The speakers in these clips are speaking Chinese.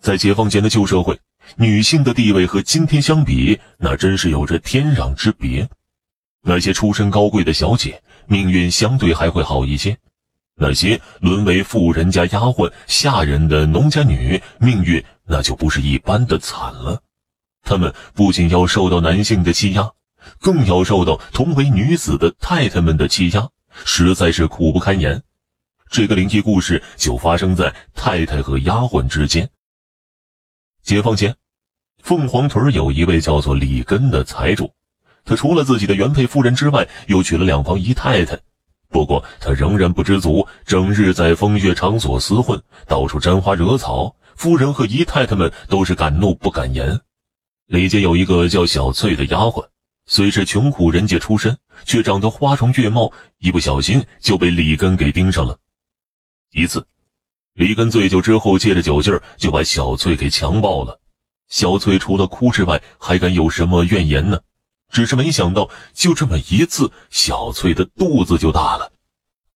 在解放前的旧社会，女性的地位和今天相比，那真是有着天壤之别。那些出身高贵的小姐，命运相对还会好一些；那些沦为富人家丫鬟、下人的农家女，命运那就不是一般的惨了。她们不仅要受到男性的欺压，更要受到同为女子的太太们的欺压，实在是苦不堪言。这个灵异故事就发生在太太和丫鬟之间。解放前，凤凰屯有一位叫做李根的财主，他除了自己的原配夫人之外，又娶了两房姨太太。不过他仍然不知足，整日在风月场所厮混，到处沾花惹草。夫人和姨太太们都是敢怒不敢言。李家有一个叫小翠的丫鬟，虽是穷苦人家出身，却长得花容月貌，一不小心就被李根给盯上了。一次，李根醉酒之后，借着酒劲儿就把小翠给强暴了。小翠除了哭之外，还敢有什么怨言呢？只是没想到，就这么一次，小翠的肚子就大了。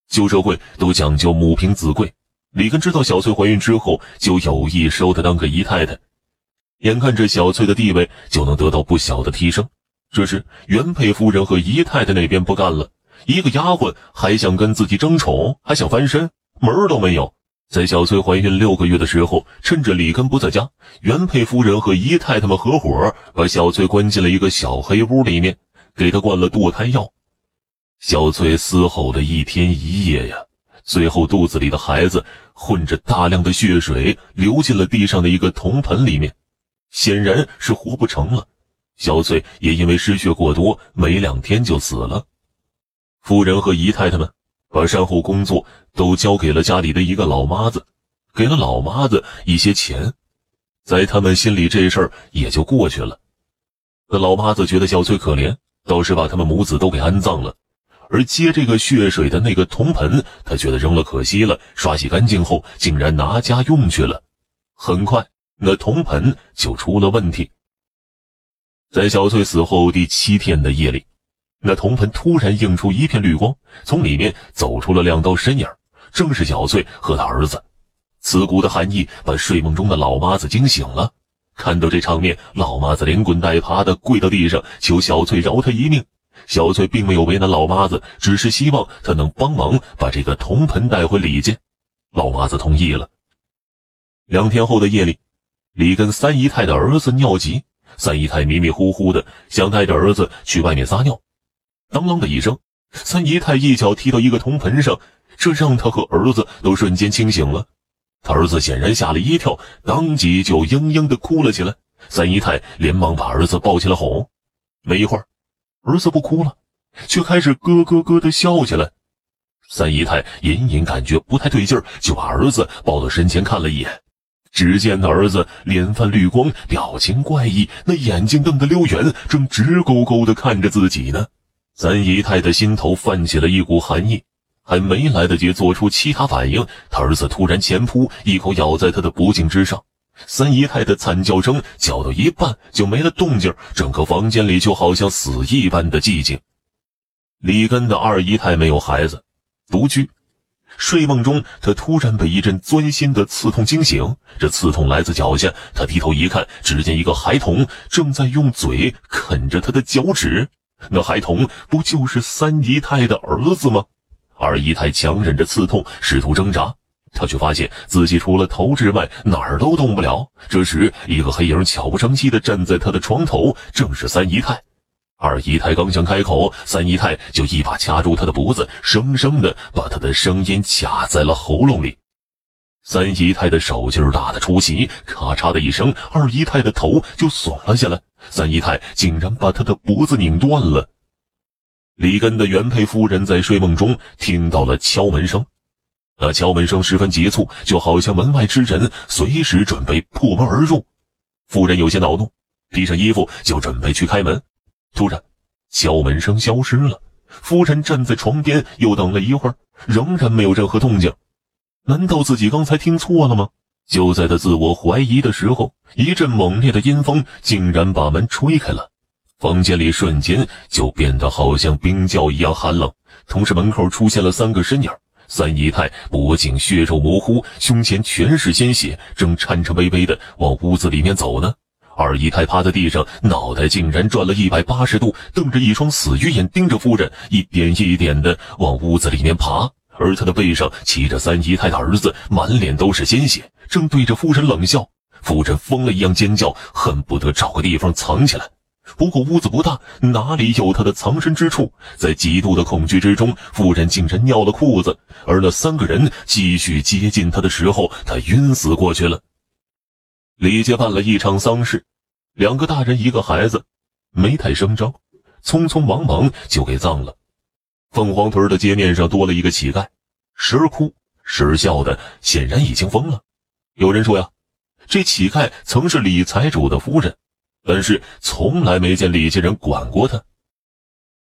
旧社会都讲究母凭子贵，李根知道小翠怀孕之后，就有意收她当个姨太太。眼看着小翠的地位就能得到不小的提升，这时原配夫人和姨太太那边不干了，一个丫鬟还想跟自己争宠，还想翻身。门儿都没有。在小翠怀孕六个月的时候，趁着李根不在家，原配夫人和姨太太们合伙把小翠关进了一个小黑屋里面，给她灌了堕胎药。小翠嘶吼了一天一夜呀，最后肚子里的孩子混着大量的血水流进了地上的一个铜盆里面，显然是活不成了。小翠也因为失血过多，没两天就死了。夫人和姨太太们。把善后工作都交给了家里的一个老妈子，给了老妈子一些钱，在他们心里这事儿也就过去了。那老妈子觉得小翠可怜，倒是把他们母子都给安葬了。而接这个血水的那个铜盆，他觉得扔了可惜了，刷洗干净后竟然拿家用去了。很快，那铜盆就出了问题。在小翠死后第七天的夜里。那铜盆突然映出一片绿光，从里面走出了两道身影，正是小翠和他儿子。刺骨的寒意把睡梦中的老妈子惊醒了。看到这场面，老妈子连滚带爬的跪到地上，求小翠饶他一命。小翠并没有为难老妈子，只是希望他能帮忙把这个铜盆带回李家。老妈子同意了。两天后的夜里，李跟三姨太的儿子尿急，三姨太迷迷糊糊的想带着儿子去外面撒尿。当啷的一声，三姨太一脚踢到一个铜盆上，这让他和儿子都瞬间清醒了。他儿子显然吓了一跳，当即就嘤嘤的哭了起来。三姨太连忙把儿子抱起来哄。没一会儿，儿子不哭了，却开始咯咯咯的笑起来。三姨太隐隐感觉不太对劲儿，就把儿子抱到身前看了一眼。只见他儿子脸泛绿光，表情怪异，那眼睛瞪得溜圆，正直勾勾的看着自己呢。三姨太的心头泛起了一股寒意，还没来得及做出其他反应，他儿子突然前扑，一口咬在他的脖颈之上。三姨太的惨叫声叫到一半就没了动静，整个房间里就好像死一般的寂静。李根的二姨太没有孩子，独居，睡梦中他突然被一阵钻心的刺痛惊醒，这刺痛来自脚下，他低头一看，只见一个孩童正在用嘴啃着他的脚趾。那孩童不就是三姨太的儿子吗？二姨太强忍着刺痛，试图挣扎，她却发现自己除了头之外哪儿都动不了。这时，一个黑影悄不声息地站在她的床头，正是三姨太。二姨太刚想开口，三姨太就一把掐住她的脖子，生生地把她的声音卡在了喉咙里。三姨太的手劲儿大的出奇，咔嚓的一声，二姨太的头就耸了下来。三姨太竟然把她的脖子拧断了。李根的原配夫人在睡梦中听到了敲门声，那敲门声十分急促，就好像门外之人随时准备破门而入。夫人有些恼怒，披上衣服就准备去开门。突然，敲门声消失了。夫人站在床边，又等了一会儿，仍然没有任何动静。难道自己刚才听错了吗？就在他自我怀疑的时候，一阵猛烈的阴风竟然把门吹开了，房间里瞬间就变得好像冰窖一样寒冷。同时，门口出现了三个身影，三姨太脖颈血肉模糊，胸前全是鲜血，正颤颤巍巍的往屋子里面走呢。二姨太趴在地上，脑袋竟然转了一百八十度，瞪着一双死鱼眼盯着夫人，一点一点的往屋子里面爬。而他的背上骑着三姨太的儿子，满脸都是鲜血，正对着夫人冷笑。夫人疯了一样尖叫，恨不得找个地方藏起来。不过屋子不大，哪里有他的藏身之处？在极度的恐惧之中，夫人竟然尿了裤子。而那三个人继续接近他的时候，他晕死过去了。李家办了一场丧事，两个大人一个孩子，没太声张，匆匆忙忙就给葬了。凤凰屯的街面上多了一个乞丐，时而哭时而笑的，显然已经疯了。有人说呀，这乞丐曾是李财主的夫人。但是从来没见李家人管过他。